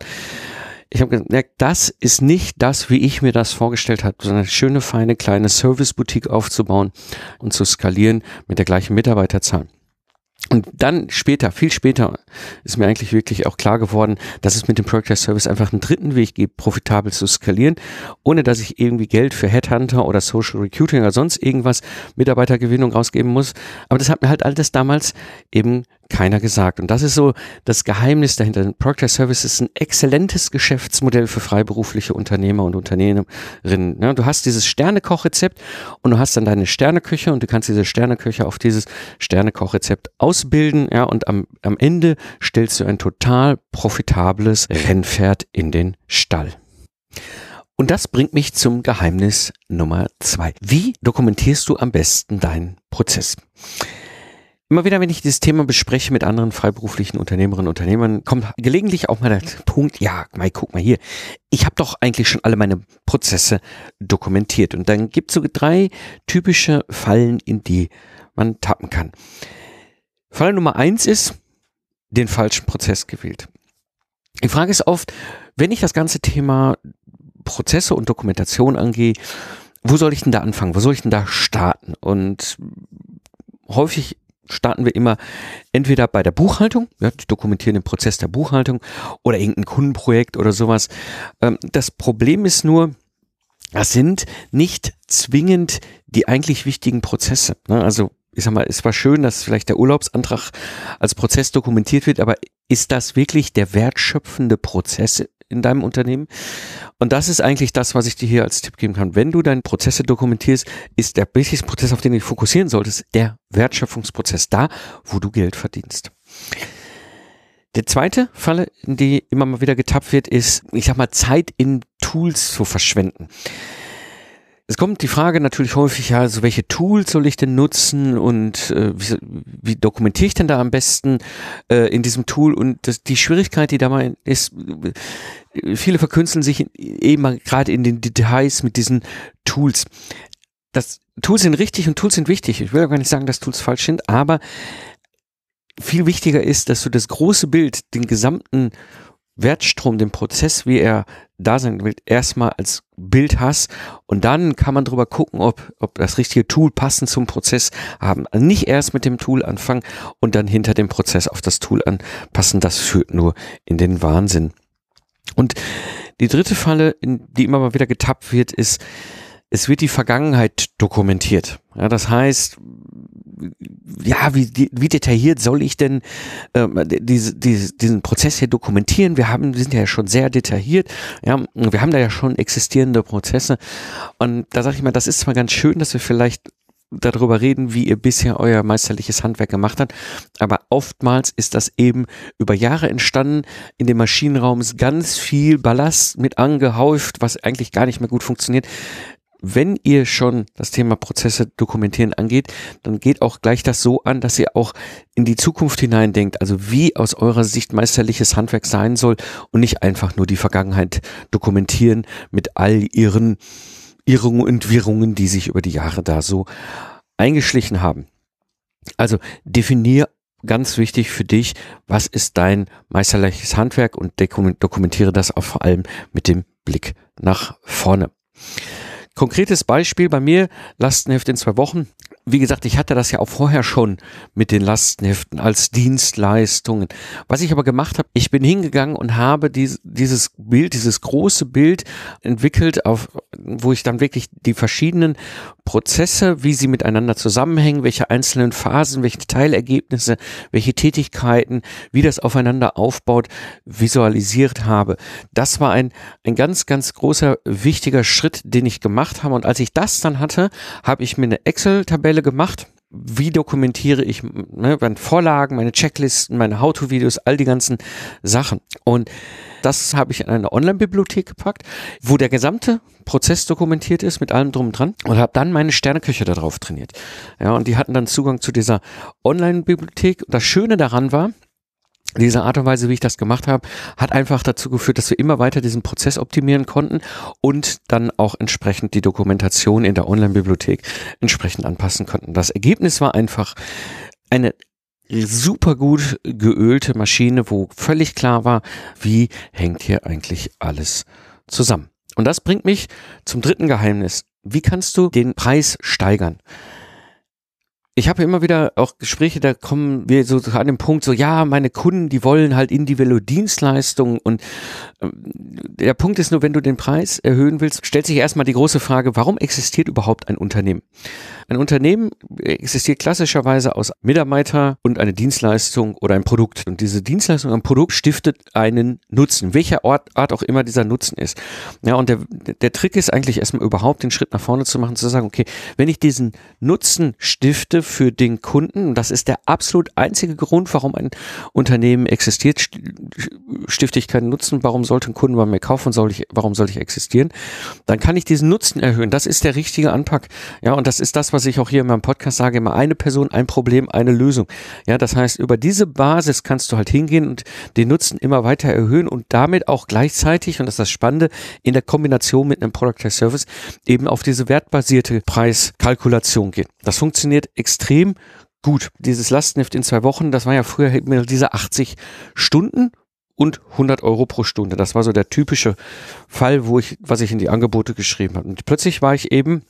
ich habe gemerkt, das ist nicht das, wie ich mir das vorgestellt habe, sondern eine schöne, feine, kleine Service-Boutique aufzubauen und zu skalieren mit der gleichen Mitarbeiterzahl. Und dann später, viel später, ist mir eigentlich wirklich auch klar geworden, dass es mit dem Project Service einfach einen dritten Weg gibt, profitabel zu skalieren, ohne dass ich irgendwie Geld für Headhunter oder Social Recruiting oder sonst irgendwas Mitarbeitergewinnung rausgeben muss. Aber das hat mir halt alles damals eben keiner gesagt. Und das ist so das Geheimnis dahinter. Procter Service ist ein exzellentes Geschäftsmodell für freiberufliche Unternehmer und Unternehmerinnen. Ja, du hast dieses Sternekochrezept und du hast dann deine Sterneküche und du kannst diese Sterneküche auf dieses Sternekochrezept ausbilden. Ja, und am, am Ende stellst du ein total profitables Rennpferd in den Stall. Und das bringt mich zum Geheimnis Nummer zwei. Wie dokumentierst du am besten deinen Prozess? Immer wieder, wenn ich dieses Thema bespreche mit anderen freiberuflichen Unternehmerinnen und Unternehmern, kommt gelegentlich auch mal der Punkt, ja, Mike, guck mal hier, ich habe doch eigentlich schon alle meine Prozesse dokumentiert. Und dann gibt es so drei typische Fallen, in die man tappen kann. Fall Nummer eins ist, den falschen Prozess gewählt. Die Frage ist oft, wenn ich das ganze Thema Prozesse und Dokumentation angehe, wo soll ich denn da anfangen? Wo soll ich denn da starten? Und häufig starten wir immer entweder bei der Buchhaltung, ja, die dokumentieren den Prozess der Buchhaltung oder irgendein Kundenprojekt oder sowas. Ähm, das Problem ist nur, das sind nicht zwingend die eigentlich wichtigen Prozesse. Ne? Also ich sag mal, es war schön, dass vielleicht der Urlaubsantrag als Prozess dokumentiert wird, aber ist das wirklich der wertschöpfende Prozess in deinem Unternehmen. Und das ist eigentlich das, was ich dir hier als Tipp geben kann. Wenn du deine Prozesse dokumentierst, ist der wichtigste Prozess, auf den du dich fokussieren solltest, der Wertschöpfungsprozess, da, wo du Geld verdienst. Der zweite Falle, in die immer mal wieder getappt wird, ist, ich sag mal, Zeit in Tools zu verschwenden. Es kommt die Frage natürlich häufig, ja, also welche Tools soll ich denn nutzen und äh, wie, wie dokumentiere ich denn da am besten äh, in diesem Tool? Und das, die Schwierigkeit, die da mal ist, viele verkünsteln sich eben gerade in den Details mit diesen Tools. Das Tools sind richtig und Tools sind wichtig. Ich will gar nicht sagen, dass Tools falsch sind, aber viel wichtiger ist, dass du das große Bild, den gesamten Wertstrom, den Prozess, wie er da sein will, erstmal als Bild hast und dann kann man drüber gucken, ob, ob das richtige Tool passend zum Prozess haben. Also nicht erst mit dem Tool anfangen und dann hinter dem Prozess auf das Tool anpassen. Das führt nur in den Wahnsinn. Und die dritte Falle, in die immer mal wieder getappt wird, ist, es wird die Vergangenheit dokumentiert. Ja, das heißt, ja, wie, wie detailliert soll ich denn äh, diese, diese, diesen Prozess hier dokumentieren? Wir haben, wir sind ja schon sehr detailliert, ja, wir haben da ja schon existierende Prozesse. Und da sage ich mal, das ist zwar ganz schön, dass wir vielleicht darüber reden, wie ihr bisher euer meisterliches Handwerk gemacht habt. Aber oftmals ist das eben über Jahre entstanden. In dem Maschinenraum ist ganz viel Ballast mit angehäuft, was eigentlich gar nicht mehr gut funktioniert wenn ihr schon das Thema Prozesse dokumentieren angeht, dann geht auch gleich das so an, dass ihr auch in die Zukunft hineindenkt, also wie aus eurer Sicht meisterliches Handwerk sein soll und nicht einfach nur die Vergangenheit dokumentieren mit all ihren Irrungen und Wirrungen, die sich über die Jahre da so eingeschlichen haben. Also definier ganz wichtig für dich, was ist dein meisterliches Handwerk und dokumentiere das auch vor allem mit dem Blick nach vorne. Konkretes Beispiel bei mir, Lastenheft in zwei Wochen wie gesagt, ich hatte das ja auch vorher schon mit den Lastenheften als Dienstleistungen. Was ich aber gemacht habe, ich bin hingegangen und habe dies, dieses Bild, dieses große Bild entwickelt, auf, wo ich dann wirklich die verschiedenen Prozesse, wie sie miteinander zusammenhängen, welche einzelnen Phasen, welche Teilergebnisse, welche Tätigkeiten, wie das aufeinander aufbaut, visualisiert habe. Das war ein, ein ganz, ganz großer, wichtiger Schritt, den ich gemacht habe. Und als ich das dann hatte, habe ich mir eine Excel-Tabelle gemacht wie dokumentiere ich ne, meine Vorlagen, meine Checklisten, meine How-to-Videos, all die ganzen Sachen. Und das habe ich in eine Online-Bibliothek gepackt, wo der gesamte Prozess dokumentiert ist mit allem drum und dran und habe dann meine Sterneküche darauf trainiert. Ja, und die hatten dann Zugang zu dieser Online-Bibliothek. Das Schöne daran war, diese Art und Weise, wie ich das gemacht habe, hat einfach dazu geführt, dass wir immer weiter diesen Prozess optimieren konnten und dann auch entsprechend die Dokumentation in der Online-Bibliothek entsprechend anpassen konnten. Das Ergebnis war einfach eine super gut geölte Maschine, wo völlig klar war, wie hängt hier eigentlich alles zusammen. Und das bringt mich zum dritten Geheimnis. Wie kannst du den Preis steigern? ich habe immer wieder auch Gespräche, da kommen wir so an den Punkt, so ja, meine Kunden, die wollen halt individuelle Dienstleistungen und ähm, der Punkt ist nur, wenn du den Preis erhöhen willst, stellt sich erstmal die große Frage, warum existiert überhaupt ein Unternehmen? Ein Unternehmen existiert klassischerweise aus Mitarbeiter und eine Dienstleistung oder ein Produkt. Und diese Dienstleistung, ein Produkt stiftet einen Nutzen, welcher Art, Art auch immer dieser Nutzen ist. Ja, und der, der Trick ist eigentlich erstmal überhaupt den Schritt nach vorne zu machen, zu sagen, okay, wenn ich diesen Nutzen stifte für den Kunden, und das ist der absolut einzige Grund, warum ein Unternehmen existiert, stifte ich keinen Nutzen, warum sollte ein Kunde bei mir kaufen, soll ich, warum soll ich existieren, dann kann ich diesen Nutzen erhöhen. Das ist der richtige Anpack. Ja, und das ist das, was was ich auch hier in meinem Podcast sage, immer eine Person, ein Problem, eine Lösung. Ja, das heißt, über diese Basis kannst du halt hingehen und den Nutzen immer weiter erhöhen und damit auch gleichzeitig, und das ist das Spannende, in der Kombination mit einem Product as Service eben auf diese wertbasierte Preiskalkulation gehen. Das funktioniert extrem gut. Dieses Lastenheft in zwei Wochen, das war ja früher diese 80 Stunden und 100 Euro pro Stunde. Das war so der typische Fall, wo ich, was ich in die Angebote geschrieben habe. Und plötzlich war ich eben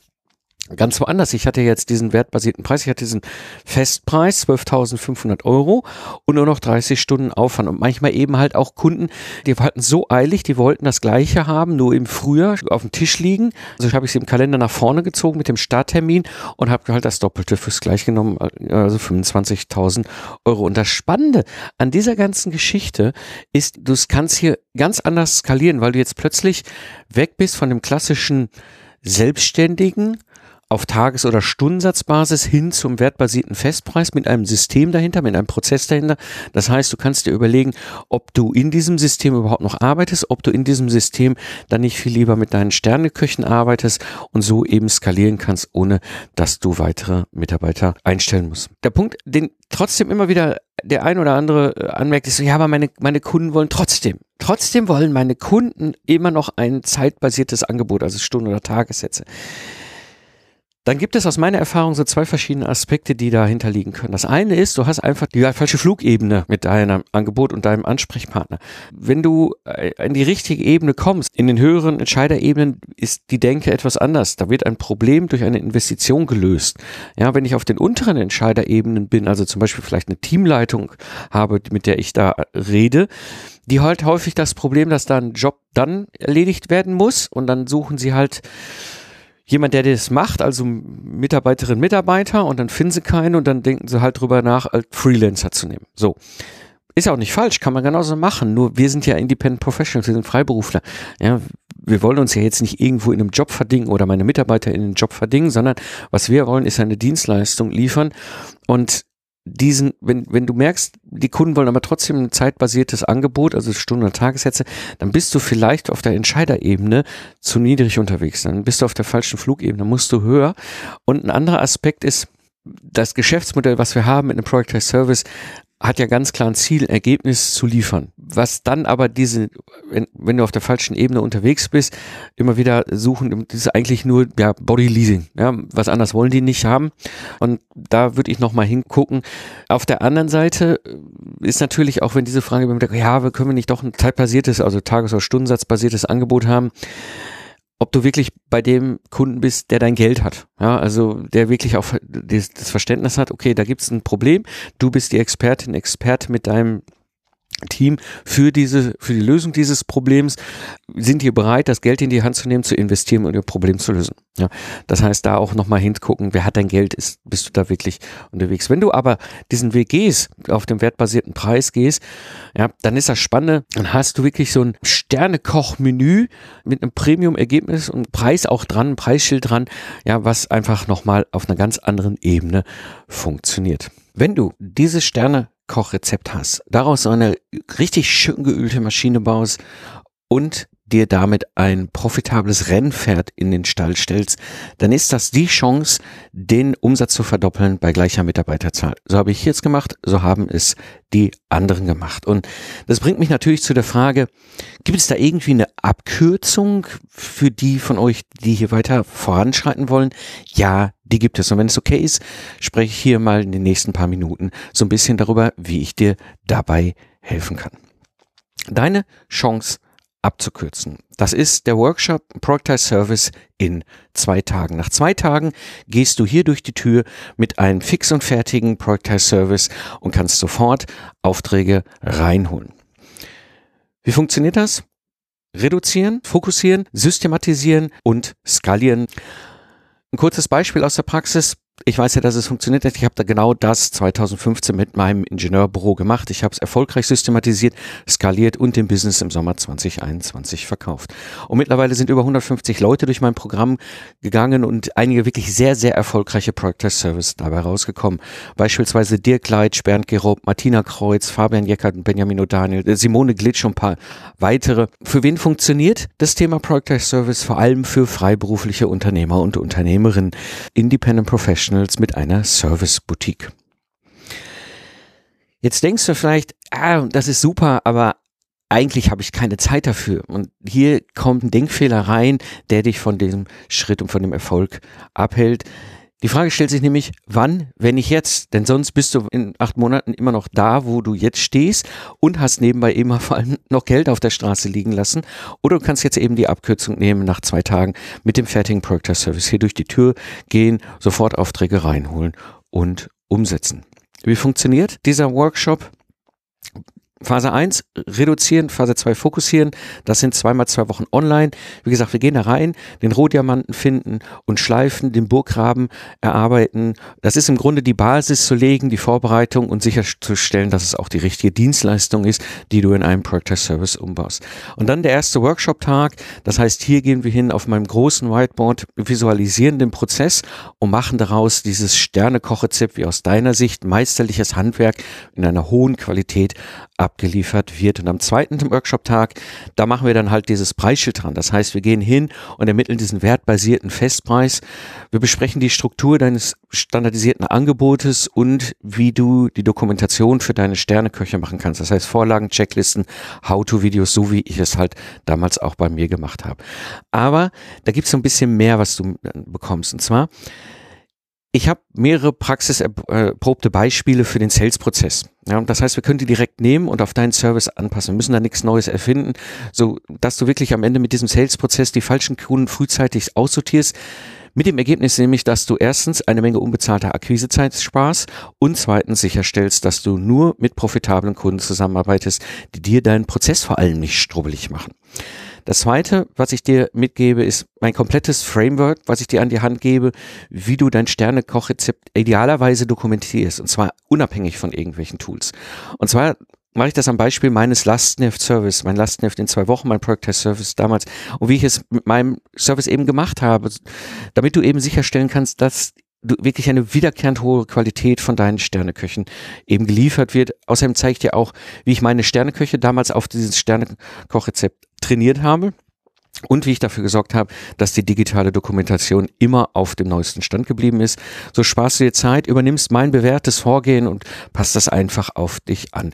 ganz woanders. Ich hatte jetzt diesen wertbasierten Preis, ich hatte diesen Festpreis, 12.500 Euro und nur noch 30 Stunden Aufwand. Und manchmal eben halt auch Kunden, die hatten so eilig, die wollten das Gleiche haben, nur im Frühjahr auf dem Tisch liegen. Also habe ich sie im Kalender nach vorne gezogen mit dem Starttermin und habe halt das Doppelte fürs Gleich genommen, also 25.000 Euro. Und das Spannende an dieser ganzen Geschichte ist, du kannst hier ganz anders skalieren, weil du jetzt plötzlich weg bist von dem klassischen Selbstständigen, auf Tages- oder Stundensatzbasis hin zum wertbasierten Festpreis mit einem System dahinter, mit einem Prozess dahinter. Das heißt, du kannst dir überlegen, ob du in diesem System überhaupt noch arbeitest, ob du in diesem System dann nicht viel lieber mit deinen Sterneköchen arbeitest und so eben skalieren kannst, ohne dass du weitere Mitarbeiter einstellen musst. Der Punkt, den trotzdem immer wieder der ein oder andere äh, anmerkt, ist so, ja, aber meine, meine Kunden wollen trotzdem. Trotzdem wollen meine Kunden immer noch ein zeitbasiertes Angebot, also Stunden- oder Tagessätze. Dann gibt es aus meiner Erfahrung so zwei verschiedene Aspekte, die dahinter liegen können. Das eine ist, du hast einfach die falsche Flugebene mit deinem Angebot und deinem Ansprechpartner. Wenn du äh, in die richtige Ebene kommst, in den höheren Entscheiderebenen ist die Denke etwas anders. Da wird ein Problem durch eine Investition gelöst. Ja, wenn ich auf den unteren Entscheiderebenen bin, also zum Beispiel vielleicht eine Teamleitung habe, mit der ich da rede, die halt häufig das Problem, dass da ein Job dann erledigt werden muss und dann suchen sie halt jemand, der das macht, also Mitarbeiterin, Mitarbeiter und dann finden sie keinen und dann denken sie halt drüber nach, als Freelancer zu nehmen. So. Ist ja auch nicht falsch, kann man genauso machen. Nur wir sind ja Independent Professionals, wir sind Freiberufler. Ja, wir wollen uns ja jetzt nicht irgendwo in einem Job verdingen oder meine Mitarbeiter in einem Job verdingen, sondern was wir wollen, ist eine Dienstleistung liefern. Und diesen, wenn, wenn du merkst, die Kunden wollen aber trotzdem ein zeitbasiertes Angebot, also Stunden- und Tagessätze, dann bist du vielleicht auf der Entscheiderebene zu niedrig unterwegs. Dann bist du auf der falschen Flugebene, musst du höher. Und ein anderer Aspekt ist, das Geschäftsmodell, was wir haben mit einem Product as Service, hat ja ganz klar ein Ziel, Ergebnis zu liefern. Was dann aber diese, wenn, wenn du auf der falschen Ebene unterwegs bist, immer wieder suchen, das ist eigentlich nur ja, Body Leasing. Ja, was anderes wollen die nicht haben. Und da würde ich nochmal hingucken. Auf der anderen Seite ist natürlich auch, wenn diese Frage ja, können wir nicht doch ein zeitbasiertes, also Tages- oder Stundensatzbasiertes Angebot haben ob du wirklich bei dem Kunden bist, der dein Geld hat. Ja, also der wirklich auch das, Verständnis hat, okay, da gibt es ein Problem, du bist die Expertin, Experte mit deinem Team für diese, für die Lösung dieses Problems sind die bereit, das Geld in die Hand zu nehmen, zu investieren und ihr Problem zu lösen. Ja, das heißt, da auch nochmal hingucken, wer hat dein Geld, ist, bist du da wirklich unterwegs. Wenn du aber diesen Weg gehst, auf dem wertbasierten Preis gehst, ja, dann ist das Spannende, dann hast du wirklich so ein Sternekoch-Menü mit einem Premium-Ergebnis und Preis auch dran, Preisschild dran, ja, was einfach nochmal auf einer ganz anderen Ebene funktioniert. Wenn du diese Sterne Kochrezept hast, daraus so eine richtig schön geölte Maschine baust und dir damit ein profitables Rennpferd in den Stall stellst, dann ist das die Chance, den Umsatz zu verdoppeln bei gleicher Mitarbeiterzahl. So habe ich jetzt gemacht, so haben es die anderen gemacht. Und das bringt mich natürlich zu der Frage, gibt es da irgendwie eine Abkürzung für die von euch, die hier weiter voranschreiten wollen? Ja, die gibt es. Und wenn es okay ist, spreche ich hier mal in den nächsten paar Minuten so ein bisschen darüber, wie ich dir dabei helfen kann. Deine Chance abzukürzen. Das ist der Workshop Productize Service in zwei Tagen. Nach zwei Tagen gehst du hier durch die Tür mit einem fix und fertigen Productize Service und kannst sofort Aufträge reinholen. Wie funktioniert das? Reduzieren, fokussieren, systematisieren und skalieren. Ein kurzes Beispiel aus der Praxis ich weiß ja, dass es funktioniert hat. Ich habe da genau das 2015 mit meinem Ingenieurbüro gemacht. Ich habe es erfolgreich systematisiert, skaliert und den Business im Sommer 2021 verkauft. Und mittlerweile sind über 150 Leute durch mein Programm gegangen und einige wirklich sehr, sehr erfolgreiche Product Service dabei rausgekommen. Beispielsweise Dirk Leitsch, Bernd Gerob, Martina Kreuz, Fabian Jeckert und Benjamin O'Daniel, äh, Simone Glitsch und ein paar weitere. Für wen funktioniert das Thema Product Service? Vor allem für freiberufliche Unternehmer und Unternehmerinnen, Independent Professionals Professionals mit einer Service-Boutique. Jetzt denkst du vielleicht, ah, das ist super, aber eigentlich habe ich keine Zeit dafür. Und hier kommt ein Denkfehler rein, der dich von diesem Schritt und von dem Erfolg abhält. Die Frage stellt sich nämlich, wann, wenn nicht jetzt? Denn sonst bist du in acht Monaten immer noch da, wo du jetzt stehst und hast nebenbei immer vor allem noch Geld auf der Straße liegen lassen. Oder du kannst jetzt eben die Abkürzung nehmen, nach zwei Tagen mit dem fertigen Project Service hier durch die Tür gehen, sofort Aufträge reinholen und umsetzen. Wie funktioniert dieser Workshop? Phase 1 reduzieren, Phase 2 fokussieren. Das sind zweimal zwei Wochen online. Wie gesagt, wir gehen da rein, den Rohdiamanten finden und schleifen, den Burggraben erarbeiten. Das ist im Grunde die Basis zu legen, die Vorbereitung und sicherzustellen, dass es auch die richtige Dienstleistung ist, die du in einem Project Service umbaust. Und dann der erste Workshop-Tag. Das heißt, hier gehen wir hin auf meinem großen Whiteboard, visualisieren den Prozess und machen daraus dieses Sterne-Kochrezept, wie aus deiner Sicht meisterliches Handwerk in einer hohen Qualität abgeliefert wird. Und am zweiten Workshop-Tag, da machen wir dann halt dieses Preisschild dran. Das heißt, wir gehen hin und ermitteln diesen wertbasierten Festpreis. Wir besprechen die Struktur deines standardisierten Angebotes und wie du die Dokumentation für deine Sterneköche machen kannst. Das heißt Vorlagen, Checklisten, How-to-Videos, so wie ich es halt damals auch bei mir gemacht habe. Aber da gibt es so ein bisschen mehr, was du bekommst. Und zwar, ich habe mehrere praxiserprobte Beispiele für den Sales-Prozess. Ja, das heißt, wir können die direkt nehmen und auf deinen Service anpassen. Wir müssen da nichts Neues erfinden, so dass du wirklich am Ende mit diesem Sales-Prozess die falschen Kunden frühzeitig aussortierst. Mit dem Ergebnis nämlich, dass du erstens eine Menge unbezahlter Akquisezeit sparst und zweitens sicherstellst, dass du nur mit profitablen Kunden zusammenarbeitest, die dir deinen Prozess vor allem nicht strubbelig machen. Das zweite, was ich dir mitgebe, ist mein komplettes Framework, was ich dir an die Hand gebe, wie du dein Sterne-Kochrezept idealerweise dokumentierst und zwar unabhängig von irgendwelchen Tools. Und zwar mache ich das am Beispiel meines Lastenheft Service, mein Lastenheft in zwei Wochen, mein Product Test Service damals und wie ich es mit meinem Service eben gemacht habe, damit du eben sicherstellen kannst, dass du wirklich eine wiederkehrend hohe Qualität von deinen Sterneköchen eben geliefert wird. Außerdem zeige ich dir auch, wie ich meine Sterneköche damals auf dieses Sternekochrezept trainiert habe und wie ich dafür gesorgt habe, dass die digitale Dokumentation immer auf dem neuesten Stand geblieben ist. So sparst du dir Zeit, übernimmst mein bewährtes Vorgehen und passt das einfach auf dich an.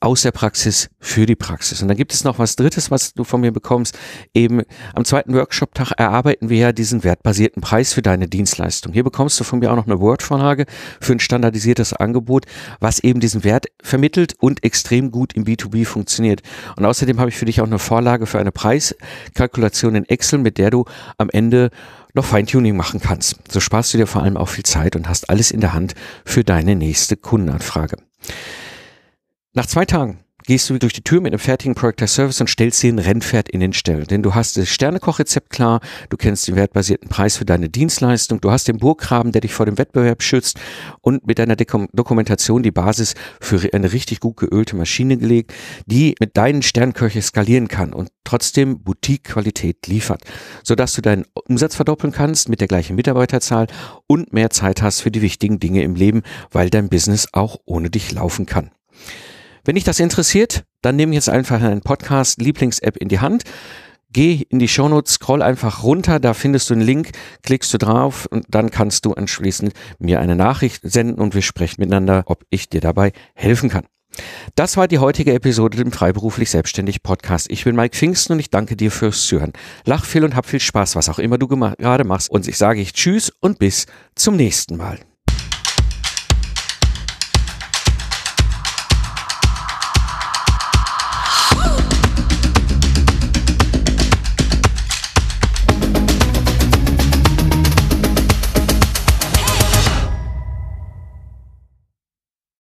Aus der Praxis für die Praxis. Und dann gibt es noch was Drittes, was du von mir bekommst. Eben am zweiten Workshop-Tag erarbeiten wir ja diesen wertbasierten Preis für deine Dienstleistung. Hier bekommst du von mir auch noch eine Word-Vorlage für ein standardisiertes Angebot, was eben diesen Wert vermittelt und extrem gut im B2B funktioniert. Und außerdem habe ich für dich auch eine Vorlage für eine Preiskalkulation in Excel, mit der du am Ende noch Feintuning machen kannst. So sparst du dir vor allem auch viel Zeit und hast alles in der Hand für deine nächste Kundenanfrage. Nach zwei Tagen gehst du durch die Tür mit einem fertigen Product as Service und stellst dir ein Rennpferd in den Stall. Denn du hast das Sternekochrezept klar, du kennst den wertbasierten Preis für deine Dienstleistung, du hast den Burggraben, der dich vor dem Wettbewerb schützt und mit deiner Dokumentation die Basis für eine richtig gut geölte Maschine gelegt, die mit deinen Sternköche skalieren kann und trotzdem Boutique-Qualität liefert, sodass du deinen Umsatz verdoppeln kannst mit der gleichen Mitarbeiterzahl und mehr Zeit hast für die wichtigen Dinge im Leben, weil dein Business auch ohne dich laufen kann. Wenn dich das interessiert, dann nimm jetzt einfach einen Podcast Lieblings-App in die Hand. Geh in die Shownotes, scroll einfach runter, da findest du einen Link, klickst du drauf und dann kannst du anschließend mir eine Nachricht senden und wir sprechen miteinander, ob ich dir dabei helfen kann. Das war die heutige Episode im Freiberuflich Selbstständig Podcast. Ich bin Mike Pfingsten und ich danke dir fürs Zuhören. Lach viel und hab viel Spaß, was auch immer du gerade machst. Und ich sage ich Tschüss und bis zum nächsten Mal.